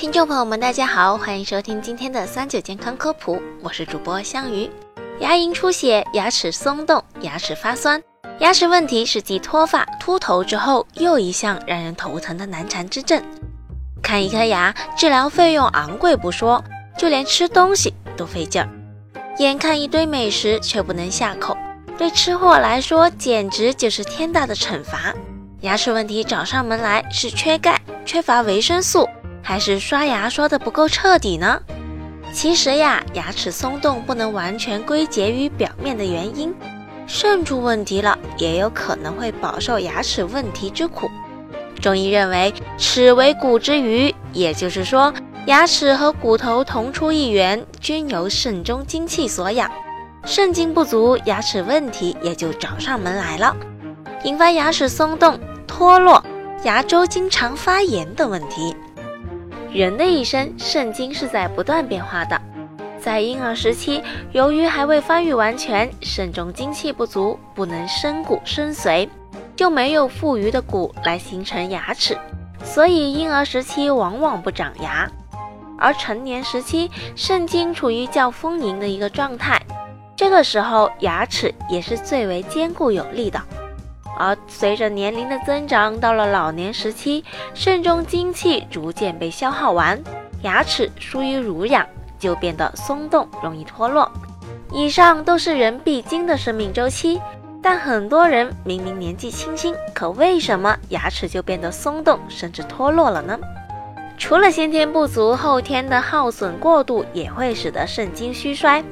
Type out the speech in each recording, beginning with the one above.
听众朋友们，大家好，欢迎收听今天的三九健康科普，我是主播香鱼。牙龈出血、牙齿松动、牙齿发酸，牙齿问题是继脱发、秃头之后又一项让人头疼的难缠之症。看一颗牙，治疗费用昂贵不说，就连吃东西都费劲儿。眼看一堆美食却不能下口，对吃货来说简直就是天大的惩罚。牙齿问题找上门来，是缺钙、缺乏维生素。还是刷牙刷的不够彻底呢？其实呀，牙齿松动不能完全归结于表面的原因，肾出问题了，也有可能会饱受牙齿问题之苦。中医认为，齿为骨之余，也就是说，牙齿和骨头同出一源，均由肾中精气所养。肾精不足，牙齿问题也就找上门来了，引发牙齿松动、脱落、牙周经常发炎等问题。人的一生，肾精是在不断变化的。在婴儿时期，由于还未发育完全，肾中精气不足，不能生骨生髓，就没有富余的骨来形成牙齿，所以婴儿时期往往不长牙。而成年时期，肾精处于较丰盈的一个状态，这个时候牙齿也是最为坚固有力的。而随着年龄的增长，到了老年时期，肾中精气逐渐被消耗完，牙齿疏于濡养，就变得松动，容易脱落。以上都是人必经的生命周期，但很多人明明年纪轻轻，可为什么牙齿就变得松动，甚至脱落了呢？除了先天不足，后天的耗损过度也会使得肾精虚衰，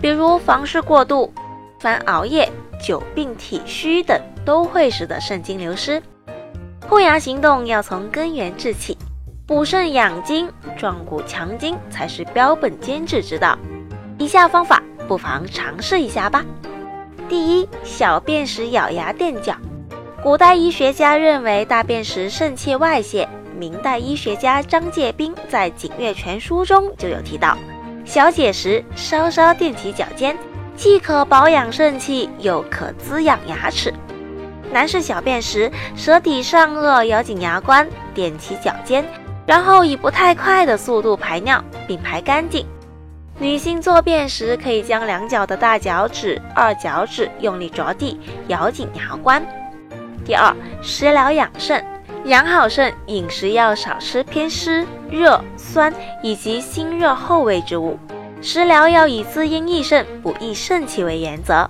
比如房事过度、凡熬夜。久病体虚等都会使得肾精流失，护牙行动要从根源治起，补肾养精、壮骨强筋才是标本兼治之道。以下方法不妨尝试一下吧。第一，小便时咬牙垫脚。古代医学家认为大便时肾气外泄，明代医学家张介宾在《景岳全书》中就有提到，小解时稍稍垫起脚尖。既可保养肾气，又可滋养牙齿。男士小便时，舌底上颚咬紧牙关，踮起脚尖，然后以不太快的速度排尿，并排干净。女性坐便时，可以将两脚的大脚趾、二脚趾用力着地，咬紧牙关。第二，食疗养肾，养好肾，饮食要少吃偏湿、热、酸以及辛热厚味之物。食疗要以滋阴益肾、补益肾气为原则。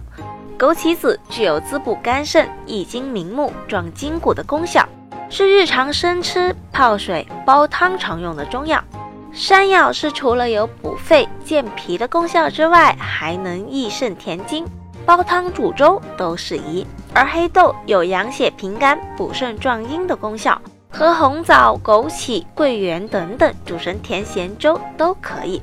枸杞子具有滋补肝肾、益精明目、壮筋骨的功效，是日常生吃、泡水、煲汤常用的中药。山药是除了有补肺健脾的功效之外，还能益肾填精，煲汤煮粥都适宜。而黑豆有养血平肝、补肾壮阴的功效，和红枣、枸杞、桂圆等等煮成甜咸粥都可以。